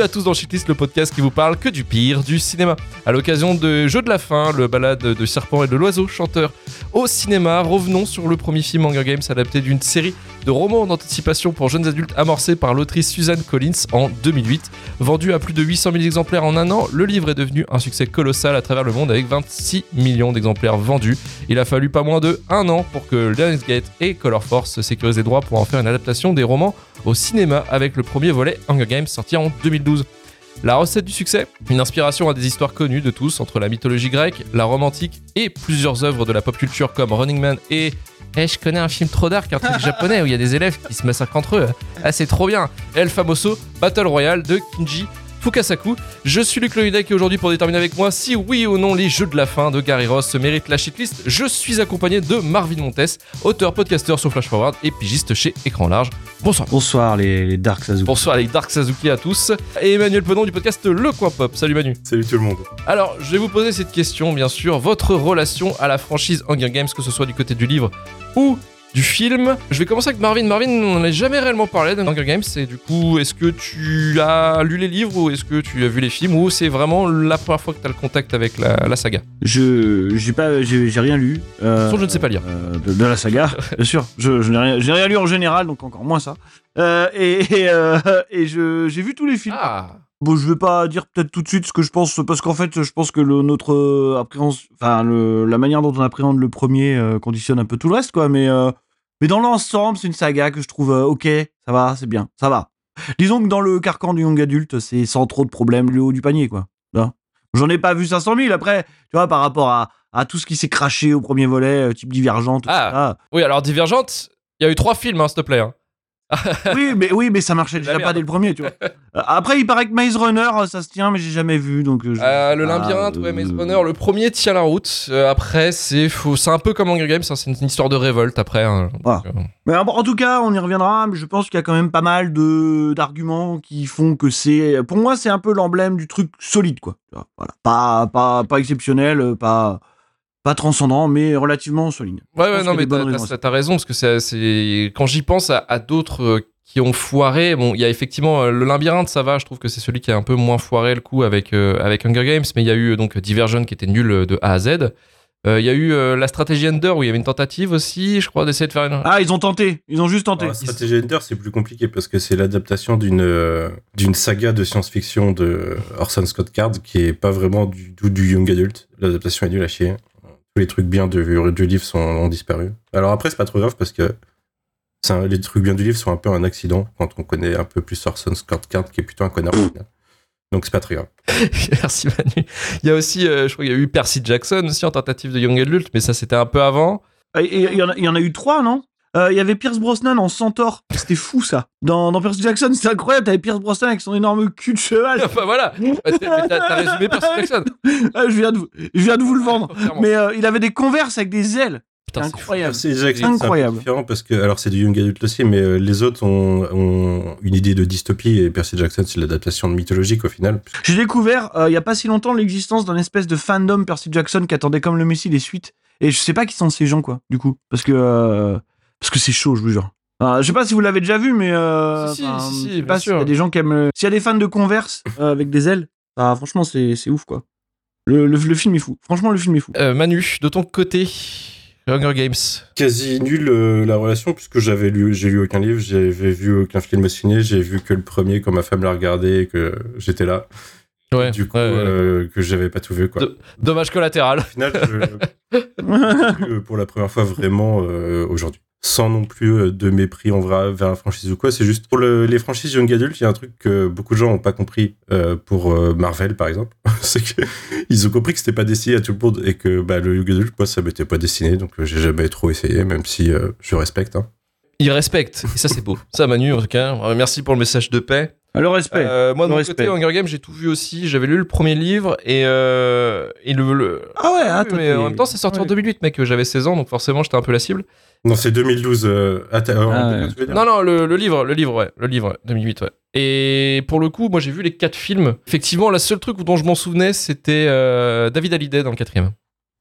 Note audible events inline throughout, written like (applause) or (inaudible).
À tous dans Shitlist, le podcast qui vous parle que du pire du cinéma. À l'occasion de Jeux de la fin, le balade de Serpent et de l'Oiseau, chanteur au cinéma, revenons sur le premier film Hunger Games adapté d'une série de romans d'anticipation pour jeunes adultes amorcé par l'autrice Suzanne Collins en 2008. Vendu à plus de 800 000 exemplaires en un an, le livre est devenu un succès colossal à travers le monde avec 26 millions d'exemplaires vendus. Il a fallu pas moins de un an pour que Lionsgate et Color Force sécurisent les droits pour en faire une adaptation des romans au cinéma avec le premier volet Hunger Games sorti en 2012. La recette du succès Une inspiration à des histoires connues de tous entre la mythologie grecque, la romantique et plusieurs œuvres de la pop culture comme Running Man et eh, je connais un film trop dark, un truc (laughs) japonais où il y a des élèves qui se massacrent entre eux. Ah, c'est trop bien. El Famoso Battle Royale de Kinji Fukasaku. Je suis Luc Loïdek et aujourd'hui pour déterminer avec moi si oui ou non les jeux de la fin de Gary Ross méritent la shitlist, je suis accompagné de Marvin Montes, auteur, podcasteur sur Flash Forward et pigiste chez Écran Large. Bonsoir. Bonsoir les, Dark Sazuki. Bonsoir les Dark Sazuki à tous. Et Emmanuel Penon du podcast Le Coin Pop. Salut Manu. Salut tout le monde. Alors, je vais vous poser cette question, bien sûr. Votre relation à la franchise Hunger Games, que ce soit du côté du livre ou du film. Je vais commencer avec Marvin. Marvin, on n'a jamais réellement parlé de Hunger Games. Et du coup, est-ce que tu as lu les livres ou est-ce que tu as vu les films ou c'est vraiment la première fois que tu as le contact avec la, saga? Je j'ai pas j'ai rien lu. Euh, je ne sais pas lire. Euh, de, la saga, (laughs) bien sûr. Je, je n'ai rien, rien, lu en général, donc encore moins ça. Euh, et euh, et, j'ai vu tous les films. Ah. Bon, je vais pas dire peut-être tout de suite ce que je pense, parce qu'en fait, je pense que le, notre euh, enfin, le, la manière dont on appréhende le premier euh, conditionne un peu tout le reste, quoi. Mais, euh, mais dans l'ensemble, c'est une saga que je trouve ok, ça va, c'est bien, ça va. Disons que dans le carcan du young adulte, c'est sans trop de problèmes le haut du panier, quoi. J'en ai pas vu 500 000 après, tu vois, par rapport à, à tout ce qui s'est craché au premier volet, type Divergente. Ah, oui, alors Divergente, il y a eu trois films, hein, s'il te plaît. Hein. (laughs) oui, mais oui, mais ça marchait déjà pas dès le premier, tu vois. Euh, (laughs) après, il paraît que Maze Runner, ça se tient, mais j'ai jamais vu, donc. Euh, euh, le labyrinthe, ouais, Maze Runner, le premier tient la route. après, c'est c'est un peu comme Hunger Games, hein, c'est une, histoire de révolte après. Hein, mais en tout cas, on y reviendra. Mais je pense qu'il y a quand même pas mal de d'arguments qui font que c'est, pour moi, c'est un peu l'emblème du truc solide, quoi. Voilà, pas pas pas exceptionnel, pas pas transcendant, mais relativement solide. Ouais, ouais, non, mais t'as raison, parce que c'est quand j'y pense à, d'autres euh, qui ont foiré, bon, il y a effectivement euh, le labyrinthe, ça va, je trouve que c'est celui qui a un peu moins foiré le coup avec, euh, avec Hunger Games, mais il y a eu donc Diversion qui était nul de A à Z. Il y a eu la stratégie Ender où il y avait une tentative aussi, je crois, d'essayer de faire une. Ah, ils ont tenté, ils ont juste tenté. la stratégie Ender, c'est plus compliqué parce que c'est l'adaptation d'une d'une saga de science-fiction de Orson Scott Card qui est pas vraiment du, du, du young adult. L'adaptation est nulle à chier tous les trucs bien du, du livre sont, ont disparu. Alors après, c'est pas trop grave parce que les trucs bien du livre sont un peu un accident quand on connaît un peu plus Orson Scott Card qui est plutôt un connard. Donc c'est pas très grave. (laughs) Merci Manu. Il y a aussi, euh, je crois qu'il y a eu Percy Jackson aussi en tentative de Young Adult, mais ça c'était un peu avant. Il y, y, en a eu trois, non? Euh, il y avait Pierce Brosnan en centaure. C'était fou ça. Dans, dans Percy Jackson, c'était incroyable. T'avais Pierce Brosnan avec son énorme cul de cheval. (laughs) enfin voilà. (laughs) Bah, t'as résumé Percy Jackson. (laughs) Ah, je, viens de, je viens de vous le vendre. Mais euh, il avait des converses avec des ailes. Putain, incroyable. C'est incroyable. différent parce que, alors c'est du Young Adult aussi, mais euh, les autres ont, ont, une idée de dystopie et Percy Jackson, c'est l'adaptation de mythologique au final. J'ai découvert il y a pas si longtemps l'existence d'un espèce de fandom Percy Jackson qui attendait comme le Messie les suites. Et je sais pas qui sont ces gens, quoi, du coup. Parce que parce que c'est chaud, je vous jure. je sais pas si vous l'avez déjà vu, mais euh, si, si, si, pas sûr. y a des gens qui aiment. S'il y a des fans de Converse euh, avec des ailes, bah, franchement, c'est ouf, quoi. Le, le, film est fou. Franchement, le film est fou. Euh, Manu, de ton côté, Hunger Games. Quasi nul euh, la relation puisque j'avais lu, j'ai lu aucun livre, j'avais vu aucun film signé, j'ai vu que le premier quand ma femme l'a regardé et que j'étais là. Ouais, du coup, que j'avais pas tout vu. Quoi. dommage collatéral. Au final, je, (laughs) pour la première fois vraiment aujourd'hui sans non plus euh, de mépris en vrai vers la franchise ou quoi. C'est juste pour les franchises young adult, il y a un truc que beaucoup de gens n'ont pas compris euh, pour euh, Marvel par exemple, (laughs) c'est qu'ils ont compris que c'était pas destiné à tout le monde et que bah, le young adult, moi, ça m'était pas destiné, donc j'ai jamais trop essayé, même si je respecte. Hein. Il respecte, et ça c'est beau. Ça, Manu, en tout cas, merci pour le message de paix. Le respect. moi, de mon respect. côté, Hunger Games, j'ai tout vu aussi. J'avais lu le premier livre et, et le, Ah ouais, ah, mais en même temps, c'est sorti en 2008, mec. J'avais 16 ans, donc forcément, j'étais un peu la cible. Non, c'est 2012. Euh, ah, non, non, le, livre, le livre, ouais, le livre, 2008, ouais. Et pour le coup, moi, j'ai vu les quatre films. Effectivement, la seule truc dont je m'en souvenais, c'était euh, David Hallyday dans le quatrième.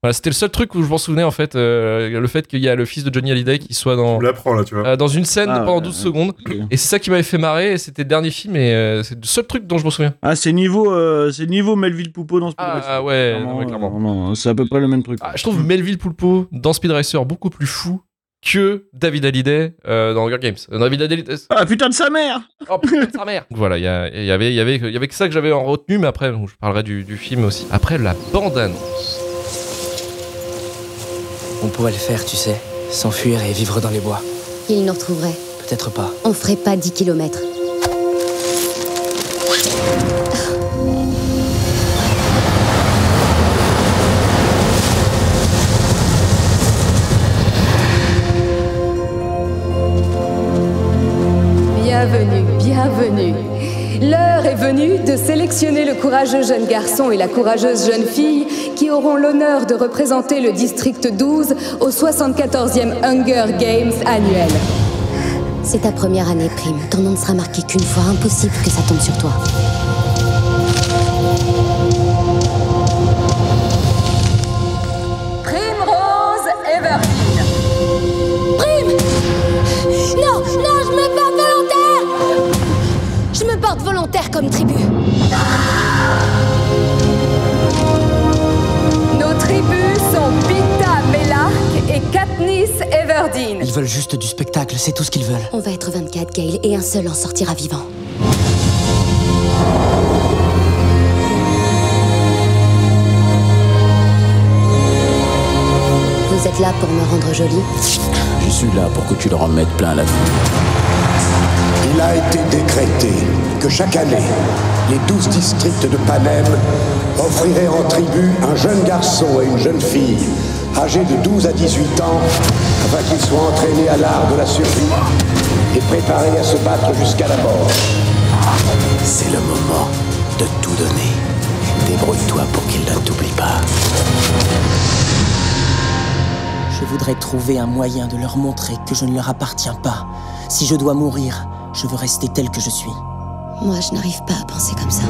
Voilà, c'était le seul truc où je m'en souvenais en fait, euh, le fait qu'il y a le fils de Johnny Hallyday qui soit dans, là, tu vois. euh, dans une scène Ah, pendant ouais, 12 ouais. secondes. Et c'est ça qui m'avait fait marrer, et c'était le dernier film, et euh, c'est le seul truc dont je me souviens. Ah, c'est niveau, euh, c'est niveau Melville Poupeau dans Speed Ah, Racer. ah ouais, Clairement, euh, non, c'est à peu près le même truc. Ah, je trouve Melville Poulpo dans Speed Racer beaucoup plus fou que David Hallyday euh, dans Hunger Games. Euh, David Hallyday. Ah putain de sa mère Oh putain de sa mère (laughs) Voilà, il y, a- il y avait, il y, avait, il y avait que ça que j'avais en retenu, mais après, je parlerai du, du film aussi. Après, la bande-annonce. On pourrait le faire, tu sais. S'enfuir et vivre dans les bois. Il nous retrouverait. Peut-être pas. On ferait pas 10 kilomètres. Sélectionner le courageux jeune garçon et la courageuse jeune fille qui auront l'honneur de représenter le district 12 au 74e Hunger Games annuel. C'est ta première année, Prime. Ton nom ne sera marqué qu'une fois. Impossible que ça tombe sur toi. Katniss Everdeen. Ils veulent juste du spectacle, c'est tout ce qu'ils veulent. On va être 24, Gail, et un seul en sortira vivant. Vous êtes là pour me rendre jolie? Je suis là pour que tu leur en mettes plein la vue. Il a été décrété que chaque année, les douze districts de Panem offriraient en tribu un jeune garçon et une jeune fille âgés de 12 à 18 ans afin qu'ils soient entraînés à l'art de la survie et préparés à se battre jusqu'à la mort. C'est le moment de tout donner. Débrouille-toi pour qu'ils ne t'oublient pas. Je voudrais trouver un moyen de leur montrer que je ne leur appartiens pas. Si je dois mourir, je veux rester tel que je suis. Moi, je n'arrive pas à penser comme ça.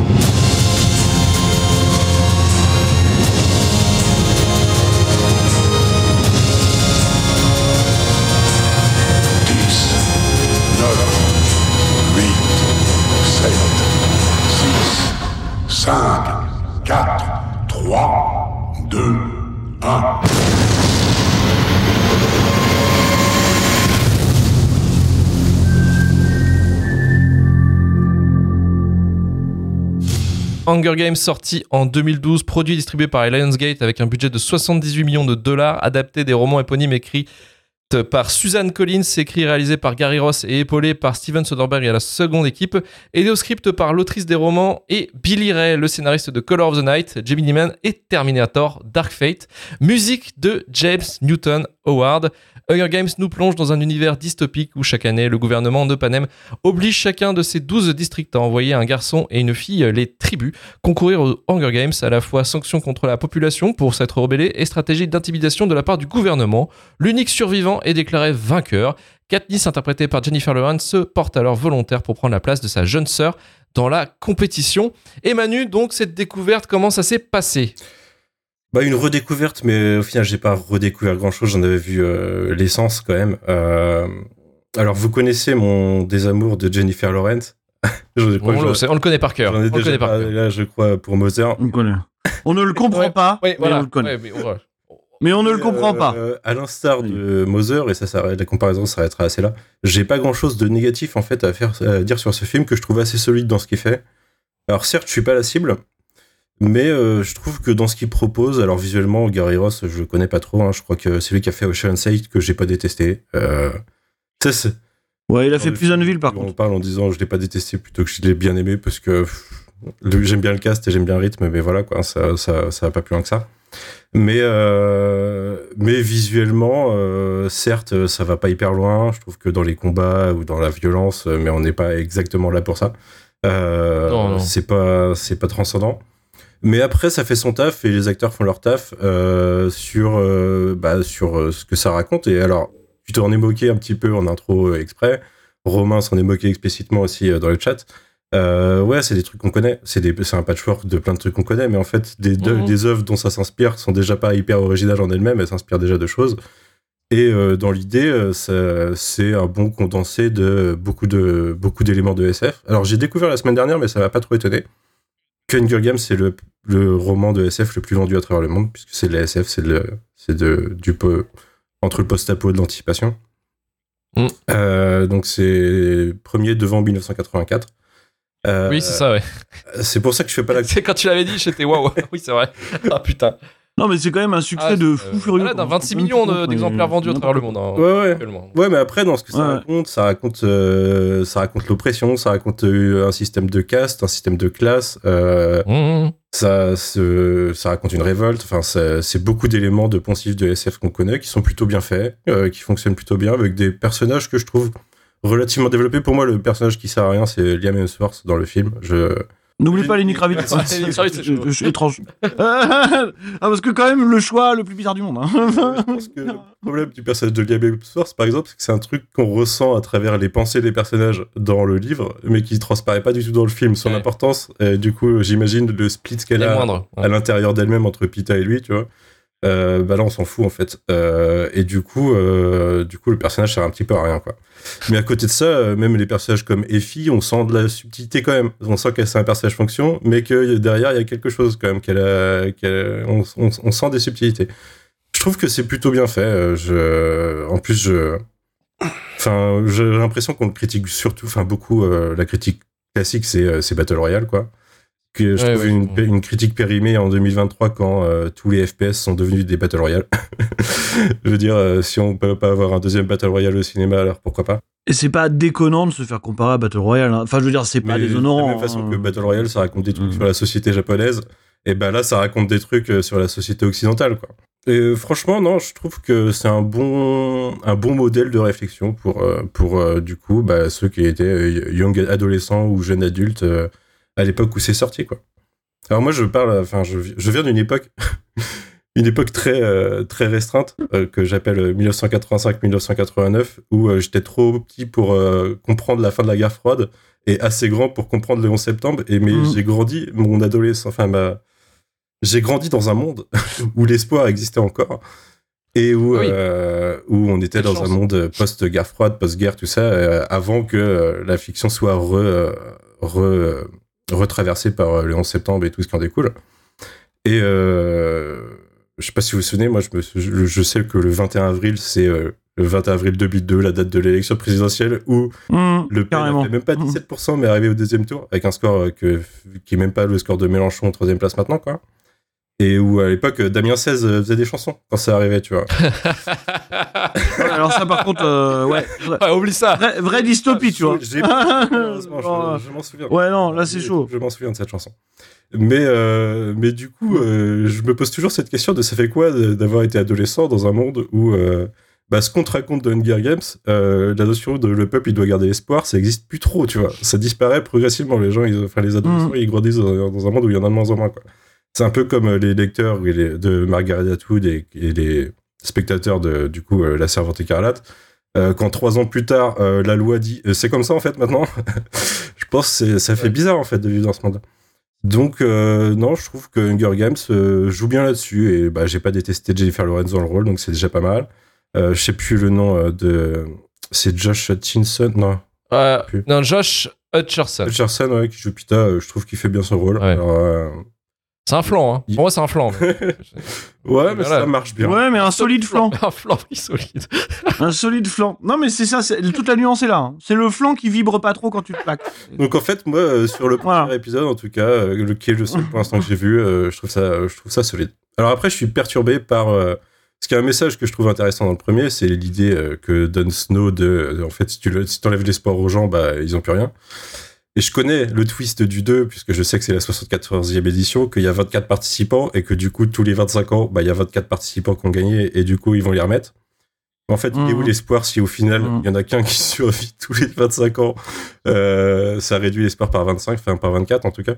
Hunger Games sorti en 2012, produit et distribué par Lionsgate avec un budget de 78 millions de dollars, adapté des romans éponymes écrits par Suzanne Collins, écrit et réalisé par Gary Ross et épaulé par Steven Soderbergh et la seconde équipe, aidé au script par l'autrice des romans et Billy Ray, le scénariste de Color of the Night, Gemini Man et Terminator Dark Fate, musique de James Newton Howard. Hunger Games nous plonge dans un univers dystopique où chaque année le gouvernement de Panem oblige chacun de ses 12 districts à envoyer un garçon et une fille, les tribus, concourir aux Hunger Games, à la fois sanction contre la population pour s'être rebellée et stratégie d'intimidation de la part du gouvernement. L'unique survivant est déclaré vainqueur. Katniss, interprétée par Jennifer Lawrence, se porte alors volontaire pour prendre la place de sa jeune sœur dans la compétition. Et donc, cette découverte, comment ça s'est passé? Bah une redécouverte, mais au final j'ai pas redécouvert grand chose. J'en avais vu euh, l'essence quand même. Euh, alors vous connaissez mon désamour de Jennifer Lawrence? (laughs) je crois on, le on connaît par cœur. On le connaît par cœur. là, je crois, pour Moser. On le connaît. On ne le comprend Ouais, pas, mais voilà. on le connaît. Ouais, mais on va- Mais on ne le comprend pas. euh, à l'instar de Moser, et ça, la comparaison s'arrêtera assez là, j'ai pas grand chose de négatif en fait à, faire, à dire sur ce film que je trouve assez solide dans ce qu'il fait. Alors certes, je suis pas la cible, mais euh, je trouve que dans ce qu'il propose, alors visuellement, Gary Ross, je le connais pas trop, hein, je crois que c'est lui qui a fait Ocean's 8 que j'ai pas détesté. Euh, ça, c'est- Ouais, il a fait Pleasantville par On contre. parle en disant je l'ai pas détesté plutôt que je l'ai bien aimé parce que j'aime bien le cast et j'aime bien le rythme, mais voilà quoi, ça, ça, ça va pas plus loin que ça. Mais, euh, mais visuellement, euh, certes, ça va pas hyper loin. Je trouve que dans les combats ou dans la violence, mais on n'est pas exactement là pour ça. Euh, Non, non. C'est pas, c'est pas transcendant. Mais après, ça fait son taf et les acteurs font leur taf euh, sur, euh, bah, sur euh, ce que ça raconte. Et alors, tu t'en es moqué un petit peu en intro exprès. Romain s'en est moqué explicitement aussi dans le chat. Euh, ouais, c'est des trucs qu'on connaît. C'est un patchwork de plein de trucs qu'on connaît, mais en fait, des, de- Mhm. des œuvres dont ça s'inspire sont déjà pas hyper originales en elles-mêmes, elles s'inspirent déjà de choses. Et euh, dans l'idée, c'est un bon condensé de beaucoup de beaucoup d'éléments de SF. Alors j'ai découvert la semaine dernière, mais ça m'a pas trop étonné. Que Hunger Games, c'est le, le roman de SF le plus vendu à travers le monde, puisque c'est de la SF, c'est de, c'est de, du po- entre le post-apo et de l'anticipation. Mm. Euh, donc c'est premier devant 1984. Euh, Oui, c'est ça, ouais. C'est pour ça que je fais pas la. (laughs) C'est quand tu l'avais dit, j'étais waouh. (laughs) Oui, c'est vrai. Ah putain. Non, mais c'est quand même un succès Ah, de euh, fou furieux. voilà, quoi. d'un 26 Même millions de- d'exemplaires vendus à travers le monde. hein, Ouais, ouais. Ouais, mais après, dans ce que ça Ouais. raconte, ça raconte, euh, ça raconte l'oppression, ça raconte euh, un système de caste, un système de classe, euh, Mmh. ça, ça raconte une révolte. Enfin, c'est beaucoup d'éléments de poncifs de SF qu'on connaît, qui sont plutôt bien faits, euh, qui fonctionnent plutôt bien, avec des personnages que je trouve relativement développés. Pour moi, le personnage qui sert à rien, c'est Liam Hemsworth dans le film. Je, N'oublie pas Lenny Kravitz. Ouais, Lenny Kravitz, c'est chaud. Je- je- étrange. (laughs) ah, parce que quand même, le choix le plus bizarre du monde. hein. je pense que le problème du personnage de Liam Hemsworth, par exemple, c'est que c'est un truc qu'on ressent à travers les pensées des personnages dans le livre, mais qui transparaît pas du tout dans le film. Son Ouais. importance, euh, du coup, j'imagine le split qu'elle Les a moindres. ouais. à l'intérieur d'elle-même entre Pita et lui, tu vois. Euh, bah là, on s'en fout en fait. Euh, et du coup, euh, du coup, le personnage sert un petit peu à rien, quoi. Mais à côté de ça, même les personnages comme Effie, on sent de la subtilité quand même. On sent qu'elle c'est un personnage fonction, mais que derrière il y a quelque chose quand même. Qu'elle on, sent des subtilités. Je trouve que c'est plutôt bien fait. Je, en plus, je, enfin, j'ai l'impression qu'on le critique surtout, enfin beaucoup. la critique classique, c'est c'est Battle Royale, quoi. Que je Ouais, trouve ouais, une, critique périmée en 2023 quand euh, tous les FPS sont devenus des Battle Royale. (laughs) je veux dire, euh, si on peut pas avoir un deuxième Battle Royale au cinéma, alors pourquoi pas? Et c'est pas déconnant de se faire comparer à Battle Royale. hein. Enfin, je veux dire, c'est pas Mais déshonorant. De la même façon hein. que Battle Royale, ça raconte des trucs Mhm. sur la société japonaise, et ben là, ça raconte des trucs euh, sur la société occidentale, quoi. Et franchement, non, je trouve que c'est un bon, un bon modèle de réflexion pour, pour du coup, bah, ceux qui étaient young adolescents ou jeunes adultes euh, à l'époque où c'est sorti, quoi. Alors moi, je parle, enfin, je, je viens d'une époque, (laughs) une époque très, euh, très restreinte euh, que j'appelle 1985-1989, où euh, j'étais trop petit pour comprendre la fin de la guerre froide et assez grand pour comprendre le 11 septembre. Et mais Mhm. j'ai grandi, mon adolescence, enfin ma, j'ai grandi dans un monde (laughs) où l'espoir existait encore et où, Oui. où on était Quelle dans chance. un monde post-guerre froide, post-guerre, tout ça, avant que la fiction soit re, re- retraversée par euh, le 11 septembre et tout ce qui en découle. Et euh, je sais pas si vous vous souvenez, moi je, me, je, je sais que le 21 avril, c'est euh, le 21 avril 2002, la date de l'élection présidentielle, où Mmh, le PN même pas 17%, mais est arrivé au deuxième tour, avec un score euh, que, qui est même pas le score de Mélenchon en troisième place maintenant, quoi. Et où à l'époque, euh, Damien 16 faisait des chansons quand ça arrivait, tu vois. (laughs) Ouais, alors ça, par contre, euh, ouais. vrai- Ouais, oublie ça. Vraie, vraie dystopie, tu vois. (laughs) Malheureusement, Genre, je, je m'en souviens. Ouais, non, là, c'est chaud. Je m'en souviens de cette chanson. Mais, euh, mais du coup, euh, je me pose toujours cette question de ça fait quoi d'avoir été adolescent dans un monde où euh, bah, ce qu'on te raconte de Hunger Games, euh, la notion de le peuple il doit garder espoir, ça existe plus trop, tu vois. Ça disparaît progressivement. Les gens, ils, enfin les adolescents, Mhm. ils grandissent dans, dans un monde où il y en a de moins en moins, quoi. C'est un peu comme euh, les lecteurs et les- de Margaret Atwood et, et les spectateurs de du coup euh, La Servante écarlate. Euh, quand trois ans plus tard, euh, la loi dit euh, c'est comme ça en fait maintenant. (laughs) je pense que ça fait bizarre en fait de vivre dans ce monde. Donc non, je trouve que Hunger Games joue bien là-dessus et bah j'ai pas détesté Jennifer Lawrence dans le rôle, donc c'est déjà pas mal. Je sais plus le nom de, c'est Josh Hutchinson, non, non, Josh Hutcherson. Hutcherson ouais, qui joue Pita. je trouve qu'il fait bien son rôle. Ouais. Alors, C'est un flanc, hein. Pour moi, c'est un flanc. (laughs) ouais, mais Voilà. ça marche bien. Ouais, mais un solide flanc. un flanc, solide. (laughs) Un solide flanc. Non, mais c'est ça, c'est- toute la nuance est là. hein. C'est le flanc qui vibre pas trop quand tu te plaques. Donc en fait, moi, euh, sur le premier Voilà. épisode, en tout cas, euh, le qui est le seul pour l'instant que j'ai vu, euh, je trouve ça, je trouve ça solide. Alors après, je suis perturbé par euh, ce qui est un message que je trouve intéressant dans le premier, c'est l'idée euh, que donne Snow de, en fait, si tu le, si enlèves l'espoir aux gens, bah ils ont plus rien. Et je connais le twist du 2, puisque je sais que c'est la 74e édition, qu'il y a 24 participants, et que du coup, tous les 25 ans, bah, il y a 24 participants qui ont gagné, et du coup, ils vont les remettre. En fait, il est où Mhm. l'espoir si au final, il Mhm. y en a qu'un qui (laughs) survit tous les 25 ans? Euh, Ça réduit l'espoir par 25, enfin par 24 en tout cas.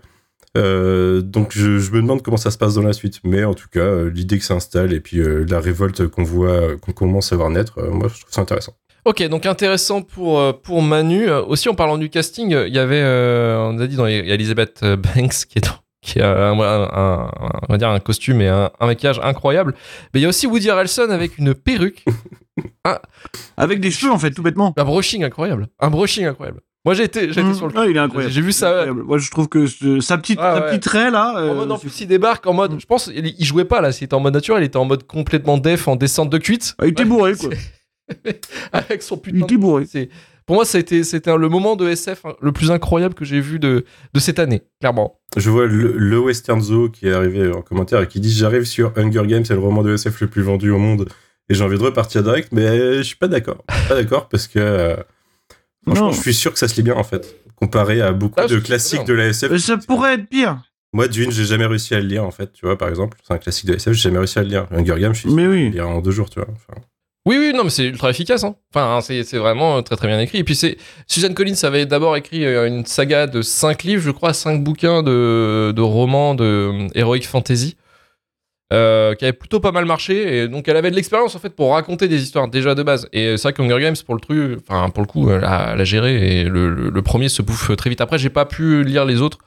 Euh, donc je, je me demande comment ça se passe dans la suite. Mais en tout cas, euh, l'idée que ça installe et puis euh, la révolte qu'on voit, qu'on commence à voir naître, moi je trouve ça intéressant. Ok, donc intéressant pour, euh, pour Manu. Euh, Aussi, en parlant du casting, euh, il y avait, euh, on a dit, dans, il y a Elizabeth (laughs) Banks qui est dans- qui a un, un- un- on va dire un costume et un, un maquillage incroyable. Mais il y a aussi Woody Harrelson avec une perruque, (laughs) Avec des cheveux, en fait, tout bêtement. un brushing incroyable. Un brushing incroyable. Moi, j'ai été, j'ai été Mmh. sur le. Ouais, il est incroyable. J'ai vu ça. Incroyable. Moi, je trouve que ce- sa petite, Ah, sa ouais. petite raie, là. En mode, en plus, il débarque en mode. Je pense, il, il jouait pas là. S'il était en mode naturel, il était en mode complètement def, en descente de cuite. Ah, il était bourré, quoi. (laughs) (laughs) avec son putain Il était bourré. Pour moi, ça a été c'était le moment de SF hein, le plus incroyable que j'ai vu de de cette année, clairement. Je vois le, le Western Zoo qui est arrivé en commentaire et qui dit J'arrive sur Hunger Games, c'est le roman de SF le plus vendu au monde et j'ai envie de repartir direct, mais je suis pas d'accord. Pas d'accord parce que euh, franchement, Non. je suis sûr que ça se lit bien en fait, comparé à beaucoup Ah, de classiques de la SF. Euh, Ça pourrait être pire. Moi, Dune, j'ai jamais réussi à le lire en fait, tu vois, par exemple. C'est un classique de la SF, j'ai jamais réussi à le lire. Hunger Games, je suis Mais sûr oui. le lire en deux jours, tu vois. Enfin, Oui, oui, non, mais c'est ultra efficace. Hein. Enfin, hein, c'est vraiment euh, très très bien écrit. Et puis c'est Suzanne Collins avait d'abord écrit euh, une saga de cinq livres, je crois, cinq bouquins de, de romans de heroic fantasy. euh, qui avait plutôt pas mal marché et donc elle avait de l'expérience en fait pour raconter des histoires déjà de base et c'est vrai que Hunger Games pour le truc enfin pour le coup elle a, géré et le, le- premier se bouffe très vite après j'ai pas pu lire les autres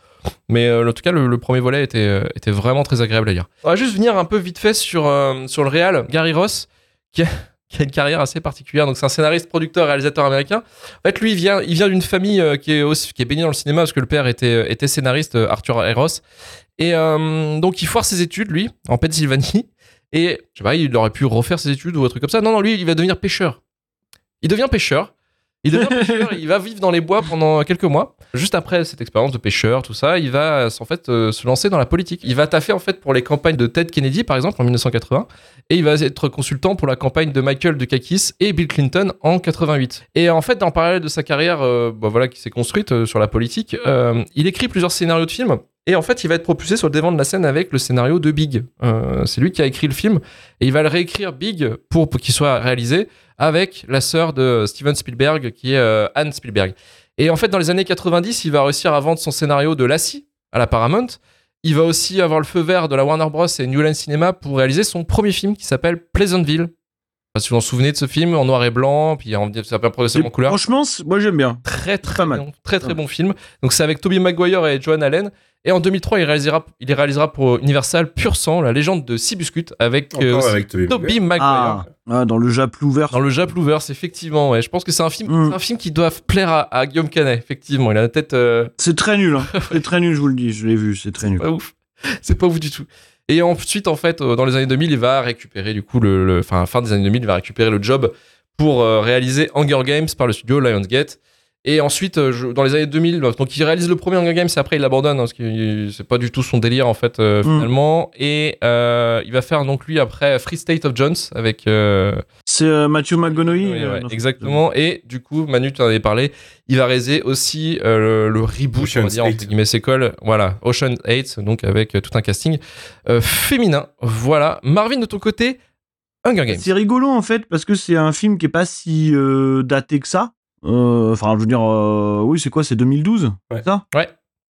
mais en tout cas le, premier volet était, était vraiment très agréable à lire on va juste venir un peu vite fait sur, sur le réal Gary Ross qui a, qui a une carrière assez particulière donc c'est un scénariste producteur réalisateur américain en fait lui il vient, il vient d'une famille euh, qui est, aussi, qui est baignée dans le cinéma parce que le père était, était scénariste euh, Arthur A. Ross et euh, donc il foire ses études, lui, en Pennsylvanie. Et je sais pas, il aurait pu refaire ses études ou un truc comme ça. Non, non, lui, il va devenir pêcheur. Il devient pêcheur. Il va vivre dans les bois pendant quelques mois. Juste après cette expérience de pêcheur, tout ça, il va en fait euh, se lancer dans la politique. Il va taffer en fait pour les campagnes de Ted Kennedy, par exemple, en 1980, et il va être consultant pour la campagne de Michael Dukakis et Bill Clinton en 88. Et en fait, en parallèle de sa carrière, euh, bah voilà, qui s'est construite euh, sur la politique, euh, il écrit plusieurs scénarios de films. Et en fait, il va être propulsé sur le devant de la scène avec le scénario de Big. Euh, c'est lui qui a écrit le film et il va le réécrire Big pour, qu'il soit réalisé avec la sœur de Steven Spielberg qui est euh, Anne Spielberg. Et en fait, dans les années 90, il va réussir à vendre son scénario de Lassie à la Paramount. Il va aussi avoir le feu vert de la Warner Bros. et New Line Cinema pour réaliser son premier film qui s'appelle Pleasantville. Je sais pas si vous vous en souvenez de ce film en noir et blanc, puis en- c'est un peu progressivement en couleur Franchement, moi j'aime bien. très très Pas mal. bon, très très Ouais. bon film. Donc c'est avec Tobey Maguire et Joan Allen. Et en 2003, il réalisera, il les réalisera pour Universal Pur Sang, la légende de Seabiscuit avec, euh, avec Tobey Maguire. Ah, ah, dans le Japlouvert. Dans le Japlouvers, effectivement. Ouais. Je pense que c'est un film, Mm. c'est un film qui doit plaire à, à Guillaume Canet. Effectivement, il a la tête euh, C'est très nul. Hein. (laughs) c'est très nul, je vous le dis. Je l'ai vu, c'est très nul. pas ouf. C'est pas ouf du tout. Et ensuite, en fait, euh, dans les années 2000, il va récupérer du coup le, le- fin des années 2000, il va récupérer le job pour euh, réaliser Hunger Games par le studio Lionsgate. Et ensuite, euh, je- dans les années 2000, donc il réalise le premier Hunger Games et après il l'abandonne hein, parce que c'est pas du tout son délire en fait euh, Mm. finalement. Et euh, il va faire donc lui après Free State of Jones avec euh, C'est euh, Matthew McConaughey. oui, ouais, dans- exactement. Et du coup, Manu, tu en avais parlé. Il va réaliser aussi euh, le, le reboot, on va dire, entre guillemets. Voilà, Ocean 8, donc avec euh, tout un casting euh, féminin. Voilà. Marvin, de ton côté, Hunger Games. C'est rigolo en fait parce que c'est un film qui est pas si euh, daté que ça. Euh, Enfin, je veux dire, euh, oui, c'est quoi C'est 2012 Ouais. ça? Ouais.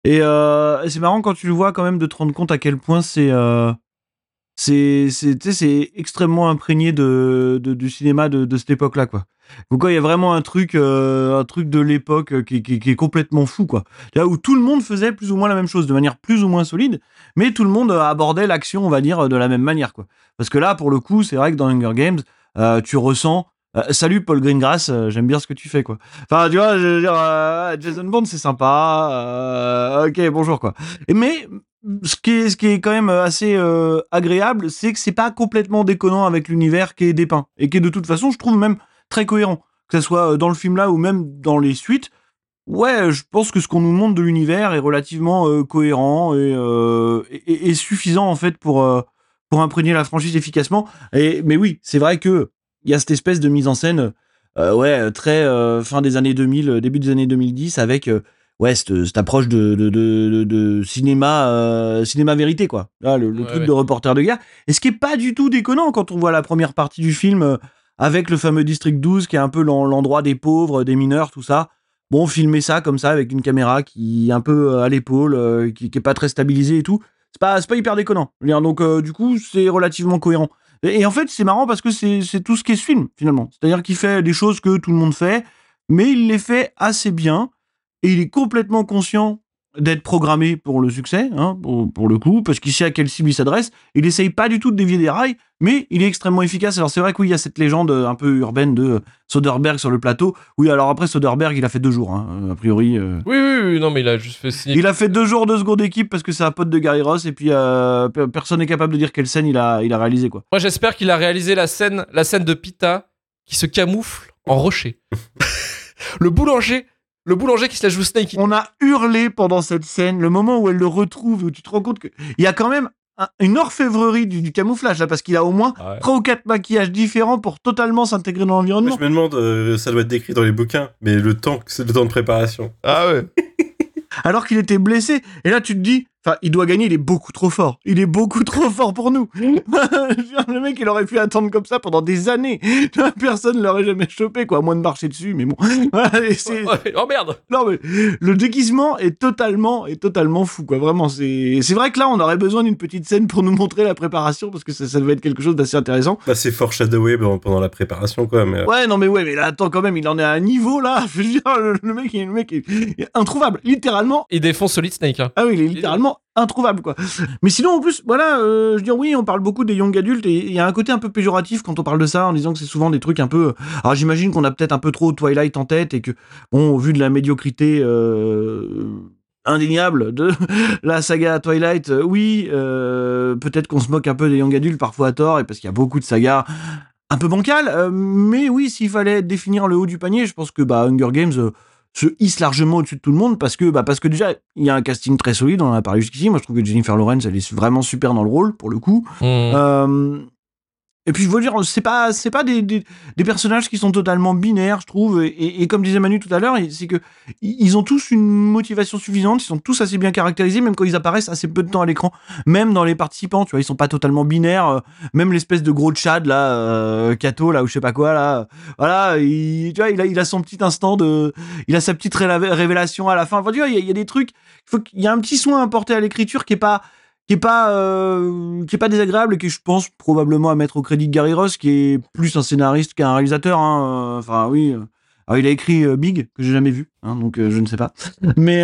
Et euh, et c'est marrant quand tu le vois quand même de te rendre compte à quel point c'est euh, c'est c'est tu sais, c'est extrêmement imprégné de, de- du cinéma de, de cette époque-là quoi. Donc quoi, il y a vraiment un truc euh, un truc de l'époque qui, qui- qui est complètement fou quoi. Là où tout le monde faisait plus ou moins la même chose de manière plus ou moins solide, mais tout le monde abordait l'action, on va dire, de la même manière quoi. Parce que là, pour le coup, c'est vrai que dans Hunger Games, euh, tu ressens euh, salut Paul Greengrass, euh, j'aime bien ce que tu fais quoi. Enfin, tu vois, je dire, euh, Jason Bond c'est sympa, ok bonjour quoi. Mais ce qui est qui est quand même assez agréable, c'est que c'est pas complètement déconnant avec l'univers qui est dépeint et qui est de toute façon, je trouve même très cohérent, que ce soit dans le film là ou même dans les suites. Ouais, je pense que ce qu'on nous montre de l'univers est relativement cohérent et, suffisant en fait pour pour imprégner la franchise efficacement. Et mais oui, c'est vrai que il y a cette espèce de mise en scène, euh, ouais, très euh, fin des années 2000, euh, début des années 2010, avec euh, ouais cette, cette approche de, de, de, de- de cinéma, euh, cinéma vérité quoi. Là, le, le Ouais, truc ouais. de reporter de guerre. Et ce qui est pas du tout déconnant quand on voit la première partie du film euh, avec le fameux district 12 qui est un peu l'en- l'endroit des pauvres, des mineurs, tout ça. Bon, filmer ça comme ça avec une caméra qui est un peu euh, à l'épaule, euh, qui, qui est pas très stabilisée et tout. C'est pas, pas hyper déconnant. Donc, euh, du coup, c'est relativement cohérent. Et en fait, c'est marrant parce que c'est tout ce qu'est ce film, finalement. C'est-à-dire qu'il fait des choses que tout le monde fait, mais il les fait assez bien. Et il est complètement conscient d'être programmé pour le succès, hein, pour, pour le coup, parce qu'il sait à quelle cible il s'adresse. Il essaye pas du tout de dévier des rails, mais il est extrêmement efficace. Alors c'est vrai que oui, il y a cette légende euh, un peu urbaine de Soderbergh sur le plateau. Oui, alors après Soderbergh, il a fait deux jours, hein, a priori. euh. Oui, oui, oui, non, mais il a juste fait signer. Il a fait deux jours de seconde équipe parce que c'est un pote de Gary Ross et puis euh, pe- personne n'est capable de dire quelle scène il a, il a réalisé quoi. Moi, j'espère qu'il a réalisé la scène, la scène de Pita qui se camoufle en rocher. (laughs) le boulanger, le boulanger qui se la joue Snake. On a hurlé pendant cette scène, le moment où elle le retrouve, où tu te rends compte qu'il y a quand même un- une orfèvrerie du, du camouflage là parce qu'il a au moins Ah ouais. trois ou quatre maquillages différents pour totalement s'intégrer dans Moi, l'environnement. je me demande, euh, ça doit être décrit dans les bouquins, mais le temps, c'est le temps de préparation. Ah ouais. (laughs) alors qu'il était blessé. Et là, tu te dis, enfin, il doit gagner, il est beaucoup trop fort. Il est beaucoup (laughs) trop fort pour nous. Je veux dire, le mec, il aurait pu attendre comme ça pendant des années. (laughs) Personne ne l'aurait jamais chopé, quoi, à moins de marcher dessus, mais bon. (laughs) Oh merde. Non, mais le déguisement est totalement, est totalement fou, quoi. Vraiment, c'est, c'est vrai que là, on aurait besoin d'une petite scène pour nous montrer la préparation, parce que ça, ça devait être quelque chose d'assez intéressant. Bah, c'est foreshadowé pendant, pendant la préparation, quoi. Mais, euh, Ouais, non, mais ouais, mais là, attends, quand même, il en est à un niveau, là. Je veux dire, le, mec, il- le mec est, il est introuvable. Littéralement, Il défonce Solid Snake. Hein. Ah oui, il est littéralement introuvable, quoi. Mais sinon, en plus, voilà, euh, je veux dire, oui, on parle beaucoup des young adultes et il y a un côté un peu péjoratif quand on parle de ça, en disant que c'est souvent des trucs un peu. Alors, j'imagine qu'on a peut-être un peu trop Twilight en tête et que, bon, vu de la médiocrité. euh, indéniable de (laughs) la saga Twilight euh, oui euh, peut-être qu'on se moque un peu des young adultes parfois à tort et parce qu'il y a beaucoup de sagas un peu bancales euh, mais oui s'il fallait définir le haut du panier je pense que bah Hunger Games euh, se hisse largement au-dessus de tout le monde parce que bah parce que déjà il y a un casting très solide on en a parlé jusqu'ici moi je trouve que Jennifer Lawrence elle est vraiment super dans le rôle pour le coup Mmh. euh, et puis je veux dire c'est pas c'est pas des, des, personnages qui sont totalement binaires je trouve. Et, comme disait Manu tout à l'heure c'est que ils ont tous une motivation suffisante ils sont tous assez bien caractérisés même quand ils apparaissent assez peu de temps à l'écran. Même dans les participants tu vois ils sont pas totalement binaires euh, même l'espèce de gros Chad là euh, Kato là ou je sais pas quoi là voilà il, tu vois il a il a son petit instant de il a sa petite révélation à la fin. Enfin tu vois il y, a- des trucs il y a un petit soin apporté à l'écriture qui est pas qui est pas euh, qui est pas désagréable et que je pense probablement à mettre au crédit de Gary Ross qui est plus un scénariste qu'un réalisateur hein. Euh, enfin oui euh. Alors, il a écrit euh, Big que j'ai jamais vu hein, donc euh, je ne sais pas (laughs) mais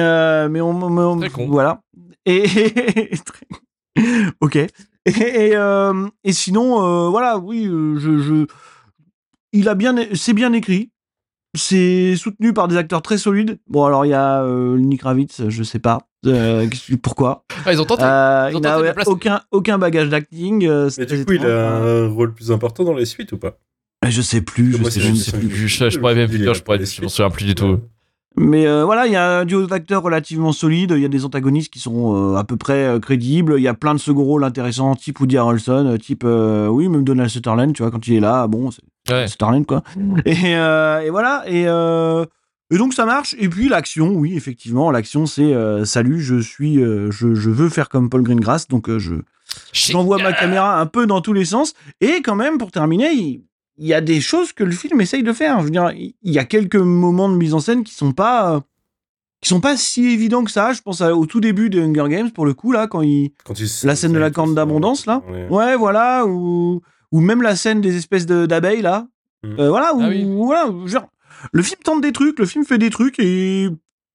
mais on, on- Très con. voilà et (laughs) (laughs) ok et, et, et sinon voilà oui je, je il a bien c'est bien écrit c'est soutenu par des acteurs très solides bon alors il y a Nick Ravitz je sais pas euh, pourquoi Ah, ils ont tenté. euh, Ils ont il tenté n'a placer. aucun, aucun bagage d'acting. euh, mais du coup, il a un rôle plus important dans les suites ou pas? Je sais plus, je, Moi, sais, je sais plus. Je, je, je pourrais bien dire, je pourrais dire, je m'en souviens plus du tout. Mais euh, voilà, il y a un duo d'acteurs relativement solide. Il y a des antagonistes qui sont euh, à peu près euh, crédibles. Il y a plein de second rôles intéressants, type Woody Harrelson, euh, type euh, oui, même Donald Sutherland. Tu vois, quand il est là, bon, c'est Ouais. Sutherland quoi. Et, euh, et voilà. Et, euh, et donc ça marche. Et puis l'action, oui, effectivement, l'action c'est euh, salut, je suis, euh, je, je veux faire comme Paul Greengrass, donc euh, je J'envoie ma caméra un peu dans tous les sens. Et quand même, pour terminer, il, il y a des choses que le film essaye de faire. Je veux dire, il y a quelques moments de mise en scène qui sont pas, euh, qui sont pas si évidents que ça. Je pense à- au tout début de Hunger Games, pour le coup, là, quand il, Quand il la scène de la corne d'abondance, là. Ouais. Ouais, voilà, ou, ou même la scène des espèces de- d'abeilles, là. Mm. Euh, voilà, ou, Ah oui. voilà, genre, le film tente des trucs, le film fait des trucs et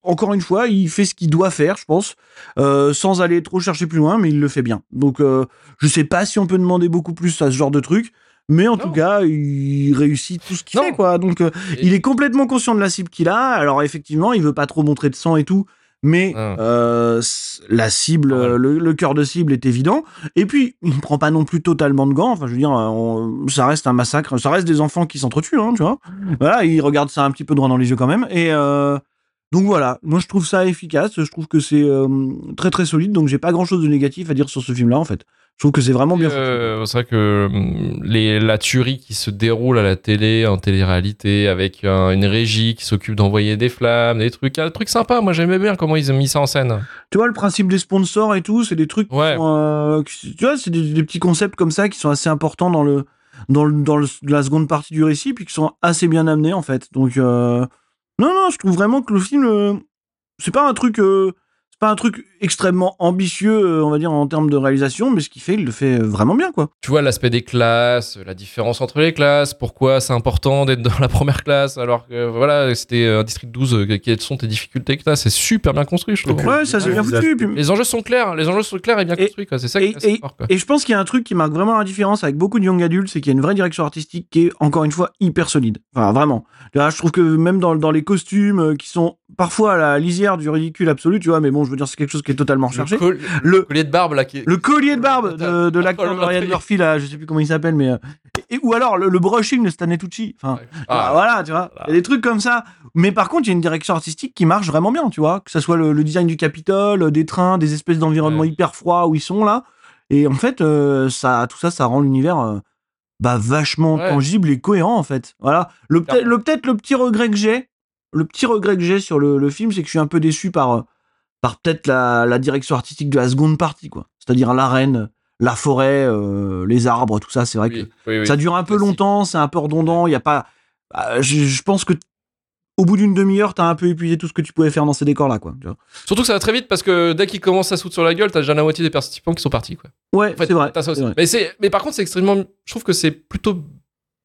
encore une fois, il fait ce qu'il doit faire, je pense, euh, sans aller trop chercher plus loin, mais il le fait bien. Donc, euh, je sais pas si on peut demander beaucoup plus à ce genre de truc, mais en Non. tout cas, il réussit tout ce qu'il fait, quoi. Donc, euh, il est complètement conscient de la cible qu'il a. Alors, effectivement, il veut pas trop montrer de sang et tout, mais Ah. euh, la cible, Ah, le, le cœur de cible est évident. Et puis, il ne prend pas non plus totalement de gants. Enfin, je veux dire, on- ça reste un massacre. Ça reste des enfants qui s'entretuent, hein, tu vois. Voilà, il regarde ça un petit peu droit dans les yeux quand même. Et euh, donc voilà, moi je trouve ça efficace. Je trouve que c'est euh, très très solide. Donc j'ai pas grand chose de négatif à dire sur ce film-là en fait. Je trouve que c'est vraiment bien. Euh, c'est vrai que hum, les, la tuerie qui se déroule à la télé, en télé-réalité, avec un- une régie qui s'occupe d'envoyer des flammes, des trucs, un truc sympa. Moi, j'aimais bien comment ils ont mis ça en scène. Tu vois le principe des sponsors et tout, c'est des trucs. qui Ouais. sont, euh, qui- tu vois, c'est des, des petits concepts comme ça qui sont assez importants dans le dans, le, dans le- la seconde partie du récit, puis qui sont assez bien amenés en fait. Donc euh, non non, je trouve vraiment que le film, euh, c'est pas un truc. euh, c'est pas un truc extrêmement ambitieux, euh, on va dire, en termes de réalisation, mais ce qu'il fait, il le fait euh, vraiment bien, quoi. Tu vois l'aspect des classes, la différence entre les classes, pourquoi c'est important d'être dans la première classe alors que voilà, c'était un district 12, euh, quelles sont tes difficultés que t'as, c'est super bien construit, je trouve. Donc, Ouais, ça c'est bien foutu. puis- Les enjeux sont clairs, les enjeux sont clairs et bien Et- construits, quoi. C'est ça et- qui et- fort, quoi. Et je pense qu'il y a un truc qui marque vraiment la différence avec beaucoup de young adultes, c'est qu'il y a une vraie direction artistique qui est, encore une fois, hyper solide. Enfin, vraiment. Là, je trouve que même dans, dans les costumes, euh, qui sont parfois à la lisière du ridicule absolu, tu vois, mais bon, je veux dire, c'est quelque chose qui est totalement recherché. Le, col- Le, collier de barbe, là, qui est... le collier de barbe de, de l'acteur de Ryan Murphy, là, je sais plus comment il s'appelle, mais. euh, et- ou alors le, le brushing de Stanley Tucci. Enfin, Ah, voilà, tu vois. Il y a des trucs comme ça. Mais par contre, il y a une direction artistique qui marche vraiment bien, tu vois. Que ce soit le, le design du Capitole, euh, des trains, des espèces d'environnements Ouais. hyper froids où ils sont là. Et en fait, euh, ça, tout ça, ça rend l'univers euh, bah, vachement Ouais. tangible et cohérent, en fait. Voilà. Le peut-être le, petit regret que j'ai, le petit regret que j'ai sur le, le film, c'est que je suis un peu déçu par, par peut-être la, la direction artistique de la seconde partie, quoi. C'est-à-dire l'arène, la forêt, euh, les arbres, tout ça. C'est vrai que oui, oui, oui. ça dure un peu longtemps, c'est un peu redondant, il y a pas bah, je, je pense que au bout d'une demi-heure, t'as un peu épuisé tout ce que tu pouvais faire dans ces décors là quoi. tu vois. Surtout que ça va très vite parce que dès qu'ils commencent à se foutre sur la gueule, t'as déjà la moitié des participants qui sont partis, quoi. Ouais, En fait, c'est vrai. Mais, c'est, mais par contre, c'est extrêmement. Je trouve que c'est plutôt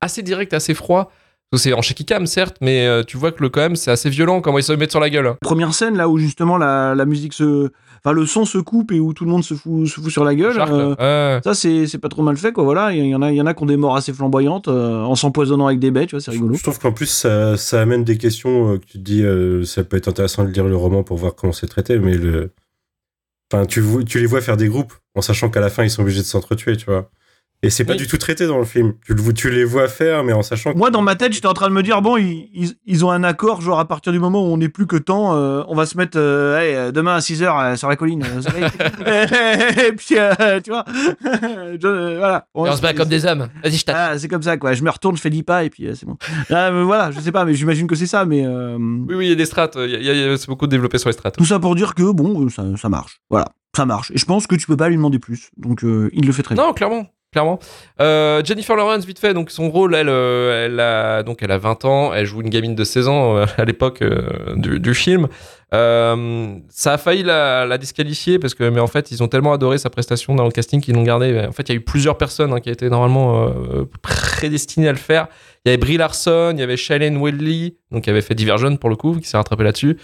assez direct, assez froid. C'est en shaky cam, certes, mais euh, tu vois que le quand même, c'est assez violent comment ils se mettent sur la gueule. Première scène là où justement la, la musique se enfin le son se coupe et où tout le monde se fout se fout sur la gueule. Shark, euh, ça c'est c'est pas trop mal fait quoi voilà, il y en a il y en a qui ont des morts assez flamboyantes euh, en s'empoisonnant avec des baies, tu vois, c'est rigolo. Je trouve qu'en plus, ça, ça amène des questions euh, que tu te dis, euh, ça peut être intéressant de lire le roman pour voir comment c'est traité, mais le. Enfin, tu, tu les vois faire des groupes en sachant qu'à la fin, ils sont obligés de s'entretuer, tu vois. Et c'est pas Oui. du tout traité dans le film. Tu, tu les vois faire, mais en sachant que. Moi, dans ma tête, j'étais en train de me dire, bon, ils, ils, ils ont un accord, genre à partir du moment où on n'est plus que temps, euh, on va se mettre euh, allez, euh, demain à 6h sur la colline. euh, (laughs) et puis, euh, tu vois, (laughs) je- euh, voilà. Et on se bat comme des hommes. Vas-y, je t'attends. Ah, c'est comme ça, quoi. Je me retourne, je fais 10 pas, et puis euh, c'est bon. Ah, mais voilà, je sais pas, mais j'imagine que c'est ça, mais euh, Oui, oui, il y a des strates. Il y a- il y a- il y a- c'est beaucoup développé sur les strates. tout ça pour dire que, bon, ça, ça marche. Voilà, ça marche. Et je pense que tu peux pas lui demander plus. Donc, euh, il le fait très bien. Non, clairement. Clairement. Euh, Jennifer Lawrence, vite fait, donc son rôle, elle, euh, elle, a, donc elle a 20 ans, elle joue une gamine de 16 ans euh, à l'époque du, film. Ça a failli la, disqualifier parce que, mais en fait, ils ont tellement adoré sa prestation dans le casting qu'ils l'ont gardé. En fait, il y a eu plusieurs personnes hein, qui étaient normalement prédestinées à le faire. Il y avait Brie Larson, il y avait Shailene Woodley, donc qui avait fait Divergent pour le coup, qui s'est rattrapé là-dessus.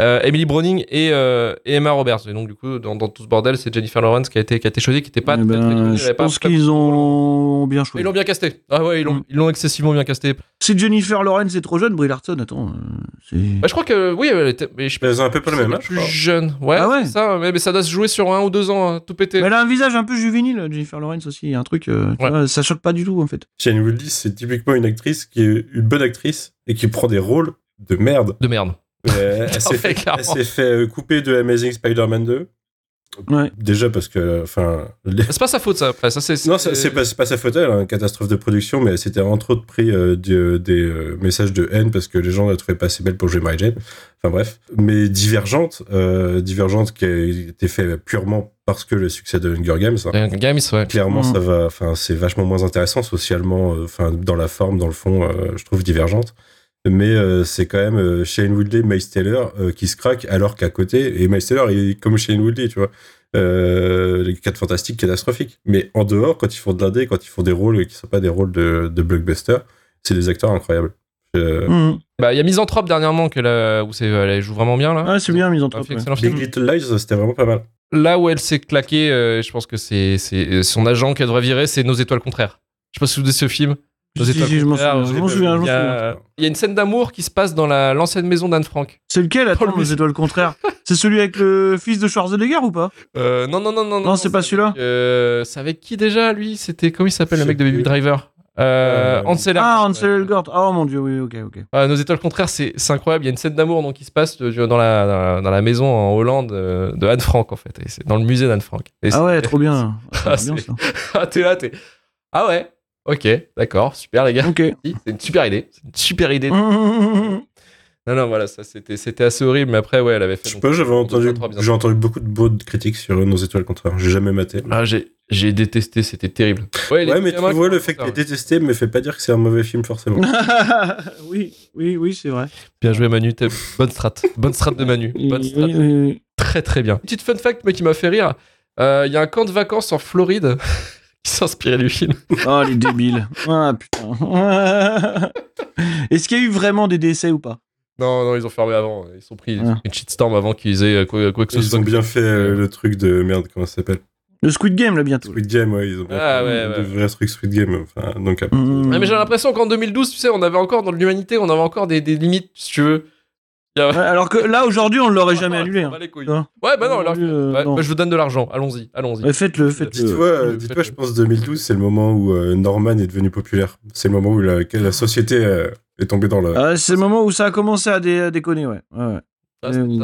Euh, Emily Browning et, euh, et Emma Roberts. Et donc, du coup, dans, dans tout ce bordel, c'est Jennifer Lawrence qui a été, qui a été choisie, qui n'était pas Eh très, ben, je pense qu'ils ont bien Ils choisi. l'ont bien casté. Ah ouais, ils l'ont, Mm. ils l'ont excessivement bien casté. Si Jennifer Lawrence est trop jeune, Brie Larson, attends, euh, c'est. Bah, je crois que oui, elle était. Mais je Elles ont un peu pas le même âge. plus jeune. Ouais, Ah ouais c'est ça. Mais, mais ça doit se jouer sur un ou deux ans, hein, tout pété. Mais elle a un visage un peu juvénile, Jennifer Lawrence aussi. Il y a un truc, euh, Ouais. vois, ça choque pas du tout en fait. Shane Woodley, c'est typiquement une actrice qui est une bonne actrice et qui prend des rôles de merde. De merde. Euh, elle (laughs) s'est fait, clairement. elle s'est fait euh, couper de Amazing Spider-Man 2. Ouais. Déjà parce que, enfin, les- C'est pas sa faute, ça. Après, ça c'est. non, c'est pas, c'est pas sa faute, elle, hein, catastrophe de production, mais c'était entre autres pris euh, des euh, messages de haine parce que les gens la trouvaient pas assez belle pour jouer Mary Jane. Enfin bref. Mais Divergente, euh, Divergente qui a été fait purement parce que le succès de Hunger Games. hein. Games, ouais. Clairement, Mm. ça va. Enfin, c'est vachement moins intéressant socialement. euh, Enfin, dans la forme, dans le fond, euh, je trouve divergente. Mais euh, c'est quand même euh, Shane Woodley, Miles Taylor euh, qui se craque, alors qu'à côté, et Miles Taylor, est comme Shane Woodley, tu vois. Euh, les 4 fantastiques catastrophiques. Mais en dehors, quand ils font de l'indé, quand ils font des rôles qui sont pas des rôles de, de blockbuster, c'est des acteurs incroyables. Euh, Mhm. Bah, il y a Misanthrope dernièrement que là, où c'est, elle joue vraiment bien là. Ouais, c'est bien mis en Elle a trop. fait excellent film. Big Little Lies, c'était vraiment pas mal. Là où elle s'est claquée, euh, je pense que c'est, c'est son agent qu'elle devrait virer, c'est Nos étoiles contraires. Je sais pas si vous ce film. Nos Si, étoiles si, contraires, je m'en souviens, Il y a- une scène d'amour qui se passe dans la, l'ancienne maison d'Anne Frank. C'est lequel? Attends, les Mus- étoiles contraires C'est celui avec le fils de Schwarzenegger ou pas? Euh, non, non, non, non. Non, c'est pas celui-là euh, c'est avec qui déjà, lui? C'était, comment il s'appelle le mec de Baby. Driver? Euh, Euh, Ansel Ah, Ansel. Elgort. Oh mon dieu, oui, ok, ok. Ouais, Nos étoiles contraires, c'est, incroyable. Il y a une scène d'amour donc, qui se passe euh, dans la, dans la, dans la maison en Hollande euh, de Anne Frank, en fait. Et c'est dans le musée d'Anne Frank. Et Ah ouais, trop bien. (laughs) Ah, Ah, bien c'est- ça. (laughs) Ah, t'es là, t'es. Ah ouais, ok, d'accord, super les gars. Ok. Si, C'est une super idée. C'est une super idée. Mmh. (laughs) Non, non, voilà, ça c'était, c'était assez horrible, mais après, ouais, elle avait fait. Je sais pas, j'avais entendu, j'ai entendu beaucoup de bonnes critiques sur Nos étoiles contraires. J'ai jamais maté. Ah, j'ai, j'ai détesté, c'était terrible. Ouais, mais tu vois, le fait est ouais. détesté me fait pas dire que c'est un mauvais film forcément. (laughs) oui, oui, oui, c'est vrai. Bien joué, Manu, bonne strat. Bonne strat de Manu. Bonne strat. très très bien. Petite fun fact mais qui m'a fait rire. Euh, Il y a un camp de vacances en Floride (laughs) qui s'inspirait du film. Oh, les débiles. Ah, putain. Est-ce qu'il y a eu vraiment des décès ou pas? Non, non, ils ont fermé avant. Ils sont pris, ils ont Ah. pris une shitstorm avant qu'ils aient euh, quoi, quoi que ce Ils soit. ont bien fait euh, le truc de merde, comment ça s'appelle? Le Squid Game, là, bientôt. Squid Game, ouais, ils ont Ah, fait ouais, le ouais. vrai truc Squid Game. Enfin, donc, après, Mmh. Ouais, mais j'ai l'impression qu'en 2012, tu sais, on avait encore dans l'humanité, on avait encore des, des limites, si tu veux. A- Ouais, alors que là, aujourd'hui, on l'aurait jamais annulé. Ah, hein. bah, les couilles. Hein. Ouais, bah non, alors, Euh, ouais, non. bah, je vous donne de l'argent. Allons-y, allons-y. Faites-le, faites-le. Euh, le- dis-toi, faites-le. je pense 2012, c'est le moment où euh, Norman est devenu populaire. C'est le moment où la, société euh, est tombée dans la. Ah, c'est le moment où ça a commencé à, dé- à déconner, ouais. ouais, ouais. Ah, Euh,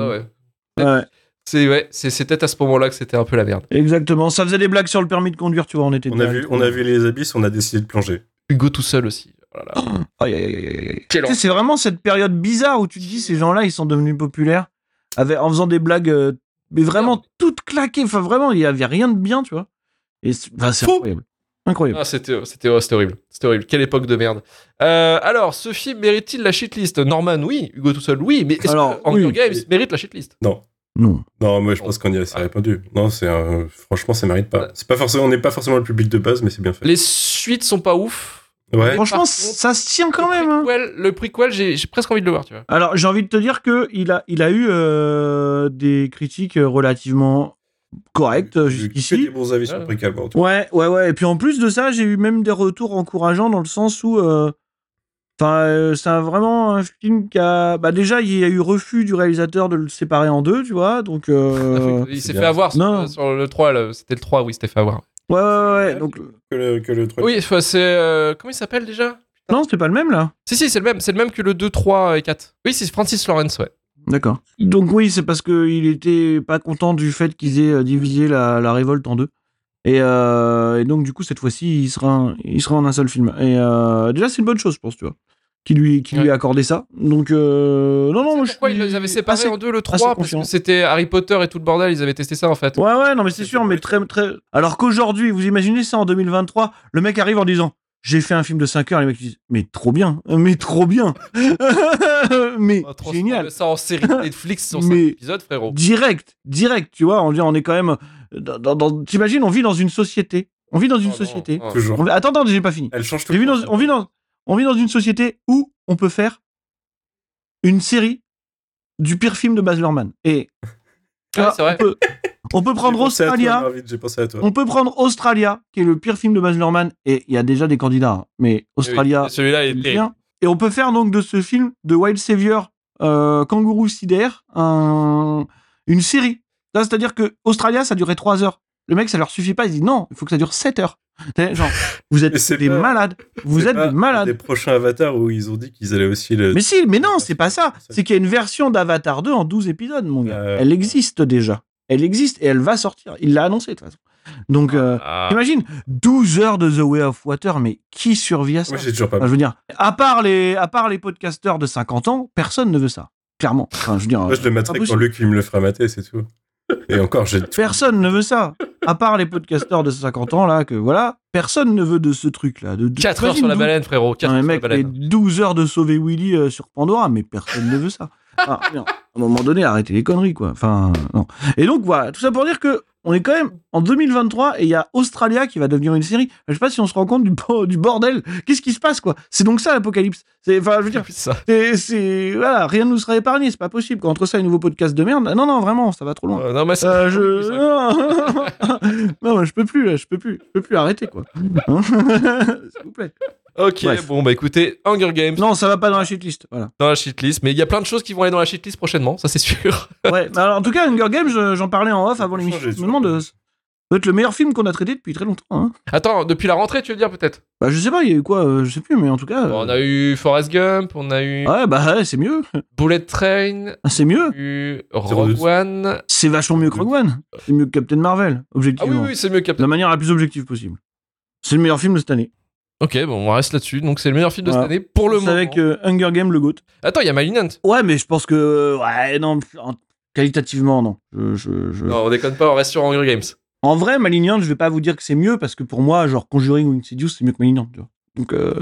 ça, ouais. C'est ouais, c'est peut-être à ce moment-là que c'était un peu la merde. exactement. Ça faisait des blagues sur le permis de conduire, tu vois, on était on, a vu, on a vu les abysses, on a décidé de plonger. Hugo tout seul aussi. (clears throat) C'est vraiment cette période bizarre où tu te dis, ces gens-là, ils sont devenus populaires avec, en faisant des blagues, euh, mais vraiment toutes claquées. Enfin, vraiment, il y avait rien de bien, tu vois. Et c'est incroyable. Incroyable. Ah, c'était c'était oh, c'était horrible. C'était horrible. Quelle époque de merde. Euh, alors, ce film mérite-t-il la shitlist? Norman, oui. Hugo tout seul, oui. Mais est-ce Alors, que Hunger oui. Games mérite la shitlist? Non. Non. Non, moi je pense qu'on y a assez répondu. Non, c'est un- franchement, ça mérite pas. C'est pas forcément, on n'est pas forcément le public de base, mais c'est bien fait. Les suites sont pas ouf. Ouais. Franchement, ça se tient quand le même. hein. prequel, le prequel, j'ai j'ai presque envie de le voir, tu vois. Alors, j'ai envie de te dire que il a, il a eu euh, des critiques relativement correctes euh, J'ai que des jusqu'ici. bons avis sur Ouais. le bon, tout Ouais, ouais, ouais. Et puis en plus de ça, j'ai eu même des retours encourageants dans le sens où. euh, Enfin, euh, c'est un- vraiment un film qui a. Bah, déjà, il y a eu refus du réalisateur de le séparer en deux, tu vois. Donc. euh, (laughs) Il s'est fait avoir sur, Non. sur le 3, là. c'était le 3, oui, c'était fait avoir. Ouais, ouais, ouais. Donc. Que le, que le truc. Oui, enfin, c'est. euh, comment il s'appelle déjà? Non, c'était pas le même là. Si, si, c'est le même. C'est le même que le 2, 3 et 4. Oui, c'est Francis Lawrence, ouais. D'accord. Donc oui, c'est parce qu'il était pas content du fait qu'ils aient euh, divisé la, la révolte en deux. Et, euh, et donc du coup, cette fois-ci, il sera, il sera en un seul film. Et euh, déjà, c'est une bonne chose, je pense, tu vois, qui lui, qui lui a accordé ça. Donc euh, non, non, moi je Pourquoi suis ils les avaient séparés assez- en deux, le assez 3 Parce que c'était Harry Potter et tout le bordel, ils avaient testé ça en fait. Ouais, ouais, non, mais c'est sûr, mais très, très. Alors qu'aujourd'hui, vous imaginez ça en 2023, le mec arrive en disant. J'ai fait un film de 5 heures, les mecs disent Mais trop bien, mais trop bien, (laughs) mais génial. ça en série Netflix sur 5 Mais- épisodes, frérot. direct, direct, tu vois. On, on est quand même. Dans, dans- dans- T'imagines, on vit dans une société. On vit dans une Oh, non, société. oh. Toujours. On vit- attends, attends, j'ai pas fini. Elle change tout On vit, dans, on, vit dans, on vit dans une société où on peut faire une série du pire film de Baz Luhrmann. Et (laughs) vrai. on peut, on peut prendre toi, Australia. Marvin, J'ai pensé à toi. On peut prendre Australia, qui est le pire film de Baz Luhrmann, et il y a déjà des candidats. hein. Mais Australia, Oui, Celui-là est bien. Et on peut faire donc de ce film de Wild Savior, euh, Kangourou Sider, un, une série. C'est-à-dire que Australia, ça durait 3 heures. Le mec, ça leur suffit pas. Il dit non, il faut que ça dure 7 heures. Genre, (laughs) vous êtes des pas- malades. Vous êtes pas des malades. Des prochains avatars où ils ont dit qu'ils allaient aussi le. Mais si, mais non, c'est pas ça. C'est qu'il y a une version d'Avatar 2 en 12 épisodes, mon gars. Euh. Elle existe déjà. Elle existe et elle va sortir. Il l'a annoncé, de toute façon. Donc, euh, Ah. imagine, 12 heures de The Way of Water, mais qui survit à ça? Moi, j'ai toujours pas. Enfin, je veux dire, à part les, à part les podcasteurs de 50 ans, personne ne veut ça. Clairement. Enfin, je veux dire, Moi, je le mettrai quand. Luc il me le fera mater, c'est tout. Et encore, j'ai. Personne ne veut ça. À part les podcasteurs de 50 ans, là, que voilà, personne ne veut de ce truc-là. De, de- 4 heures sur la baleine, frérot. 4 Non, heures mais sur la mec, baleine. 12 heures de sauver Willy euh, sur Pandora, mais personne ne veut ça. Ah, un moment donné, arrêtez les conneries, quoi. Enfin, non. Et donc, voilà, tout ça pour dire que on est quand même en 2023 et il y a Australia qui va devenir une série. Je sais pas si on se rend compte du, du bordel. Qu'est-ce qui se passe, quoi? C'est donc ça, l'apocalypse. Enfin, je veux dire, (laughs) Ça. c'est, voilà, rien ne nous sera épargné, c'est pas possible. Quoi. Entre ça et un nouveau podcast de merde, non, non, vraiment, ça va trop loin. Euh, non, mais c'est- Euh, je... (laughs) non, je peux plus, là, je peux plus, je peux plus arrêter, quoi. (laughs) S'il vous plaît. Ok, Bref. bon, bah écoutez, Hunger Games Non, ça va pas dans la shitlist, voilà. dans la shitlist, mais il y a plein de choses qui vont aller dans la shitlist prochainement, ça c'est sûr. (laughs) Ouais, mais alors, en tout cas, Hunger Games, je- j'en parlais en off avant l'émission. Je me demande, euh, ça doit être le meilleur film qu'on a traité depuis très longtemps. Hein. Attends, depuis la rentrée, tu veux dire peut-être? Bah, je sais pas, il y a eu quoi, euh, je sais plus, mais en tout cas. Bon, On euh, a eu Forrest Gump, on a eu Ouais, bah, ouais, c'est mieux. Bullet Train, C'est on mieux. eu Rogue. One. C'est vachement mieux que Rogue One. C'est mieux que Captain Marvel, Ah oui, objectivement. oui, c'est mieux que De Captain. la manière la plus objective possible. C'est le meilleur film de cette année. Ok, bon, on reste là-dessus. Donc c'est le meilleur film de Voilà. cette année pour le C'est moment. avec euh, Hunger Games, le GOAT. Attends, il y a Malignant. Ouais, mais je pense que. Ouais, non, en- qualitativement, non. Je, je- je- Non, on déconne pas, on reste sur Hunger Games. En vrai, Malignant, je vais pas vous dire que c'est mieux parce que pour moi, genre Conjuring ou Insidious, c'est mieux que Malignant. Tu vois. Donc, euh...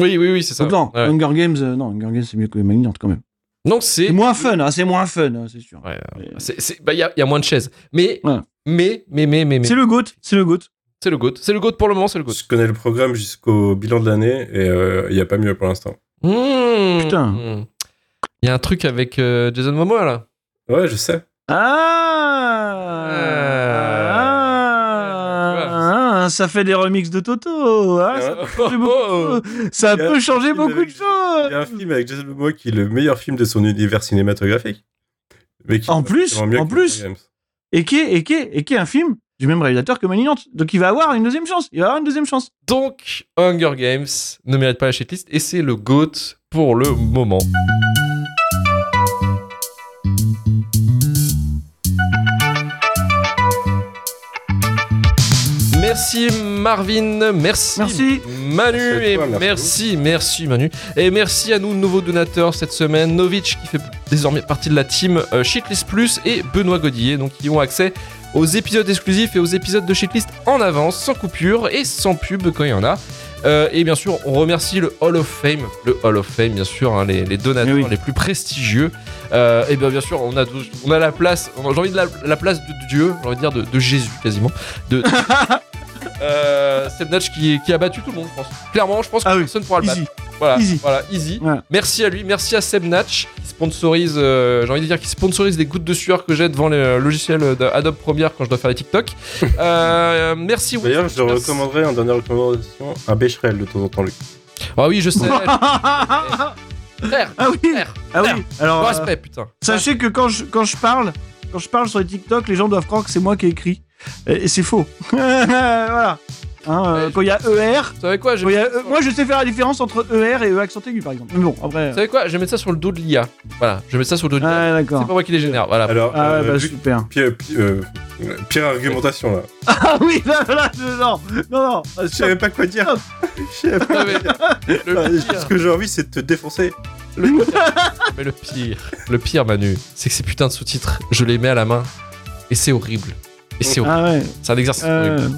Oui, oui, oui, c'est ça. donc non, Ouais. Hunger Games, euh, non, Hunger Games, c'est mieux que Malignant quand même. Donc c'est. C'est moins fun, hein, c'est moins fun, hein, c'est sûr. Ouais, Mais- c'est- c'est- bah, il y, a, il y a moins de chaises. Mais, Ouais. mais, mais, mais, mais, mais. C'est le GOAT, c'est le GOAT. C'est le GOAT. C'est le GOAT pour le moment, c'est le GOAT. Je connais le programme jusqu'au bilan de l'année et il n'y a pas mieux pour l'instant. Mmh. Putain. Mmh. Il y a un truc avec euh, Jason Momoa là. Ouais, je sais. Ah, Ah, ça fait des remixes de Toto. ah, ça, (laughs) peut changer beaucoup- ça peut changer de choses. Il y a un film avec Jason Momoa qui est le meilleur film de son univers cinématographique. Mais qui En est plus, en plus. Et qui est, et qui est, et qui est un film du même réalisateur que Malignante. Donc il va avoir une deuxième chance. Il va avoir une deuxième chance. Donc, Hunger Games ne mérite pas la shitlist et c'est le GOAT pour le moment. Merci Marvin, merci, Merci. Manu Merci et toi, merci. merci, merci Manu et merci à nous nouveaux donateurs cette semaine Novitch qui fait désormais partie de la team euh, Shitlist Plus et Benoît Godillet donc qui ont accès aux épisodes exclusifs et aux épisodes de Shitlist en avance sans coupure et sans pub quand il y en a. Euh, et bien sûr, on remercie le Hall of Fame, le Hall of Fame, bien sûr, hein, les, les donateurs Eh oui. les plus prestigieux. Euh, et bien, bien sûr, on a, on a la place, j'ai envie de la, la place de Dieu, j'ai envie de dire de, de Jésus quasiment. De, (laughs) euh, Seb Natch qui, qui a battu tout le monde, je pense. Clairement, je pense que Ah oui, personne pourra le battre. Easy. Voilà, Easy. voilà, easy. Ouais. Merci à lui, merci à Seb Natch qui sponsorise, euh, j'ai envie de dire, qui sponsorise des gouttes de sueur que j'ai devant les logiciels d'Adobe Premiere quand je dois faire les TikTok. (laughs) Euh, merci. D'ailleurs, je Merci. recommanderais en dernière recommandation un Becherel de temps en temps, Luc. Ah oui, je sais. (laughs) Frère, ah oui. frère, Ah oui. Alors, euh, respect, putain. sachez que quand je, quand je parle, quand je parle sur les TikTok, les gens doivent croire que c'est moi qui ai écrit. Et, c'est faux. (laughs) voilà. Hein, euh, Ouais, quand il y a ER, Vous savez quoi je quand il y a E- moi je sais faire la différence entre ER et E accent aigu par exemple. Mais bon, après. Vous savez quoi Je vais mettre ça sur le dos de l'IA. Voilà, je vais mettre ça sur le dos de l'IA. Ah C'est d'accord. pas moi qui les génère. Voilà. Alors, Ah euh, bah Luc, super. pire, pire, euh, pire argumentation là. (laughs) Ah oui, là, là, non, non, non. Je savais pas quoi dire. Je savais pas Non, mais- quoi dire. le pire, Ce que j'ai envie, c'est de te défoncer. Le pire, mais le pire, le pire, Manu, c'est que ces putains de sous-titres, je les mets à la main et c'est horrible. Et c'est horrible. Ah ouais. C'est un exercice horrible.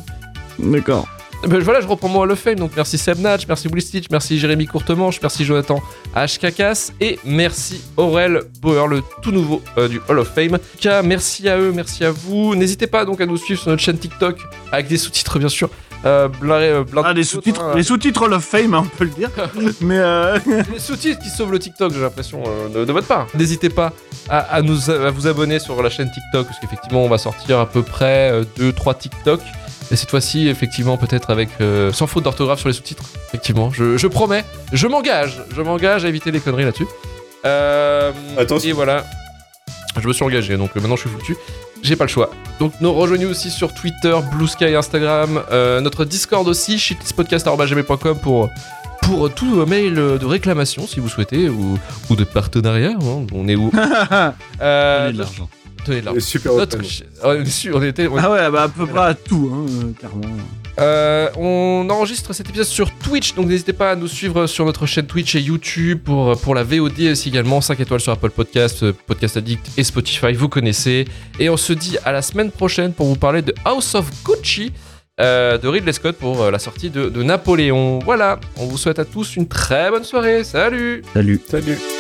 euh, D'accord. Ben voilà, je reprends mon Hall of Fame. Donc merci Seb Natch, merci Will Stitch, merci Jérémy Courtemanche, merci Jonathan HKKS et merci Aurel Bauer, le tout nouveau euh, du Hall of Fame. En tout cas, merci à eux, merci à vous. N'hésitez pas donc à nous suivre sur notre chaîne TikTok avec des sous-titres bien sûr. Euh, euh, Ah, les sous-titres, hein. les sous-titres Hall of Fame, hein, on peut le dire. (laughs) Mais euh, (laughs) les sous-titres qui sauvent le TikTok, j'ai l'impression, euh, de, de votre part. N'hésitez pas à, à nous, à vous abonner sur la chaîne TikTok, parce qu'effectivement, on va sortir à peu près 2-3 TikTok. Et cette fois-ci, effectivement, peut-être avec euh, sans faute d'orthographe sur les sous-titres. Effectivement, je, je promets, je m'engage, je m'engage à éviter les conneries là-dessus. Euh, Attention. Et voilà, je me suis engagé, donc maintenant je suis foutu. J'ai pas le choix. Donc nous rejoignez aussi sur Twitter, Blue Sky, Instagram, euh, notre Discord aussi, shitlistpodcast.gmail.com pour pour tout mail de réclamation si vous souhaitez ou, ou de partenariat. hein. On est où (laughs) euh, Donnez de l'argent. De l'argent. Super Notre on est sûr, on était, on Ah ouais, bah à peu près à tout, hein, euh, clairement. Euh, on enregistre cet épisode sur Twitch, donc n'hésitez pas à nous suivre sur notre chaîne Twitch et YouTube pour, pour la VOD aussi également. 5 étoiles sur Apple Podcast, euh, Podcast Addict et Spotify, vous connaissez. Et on se dit à la semaine prochaine pour vous parler de House of Gucci euh, de Ridley Scott pour euh, la sortie de, de Napoléon. Voilà, on vous souhaite à tous une très bonne soirée. Salut Salut. Salut.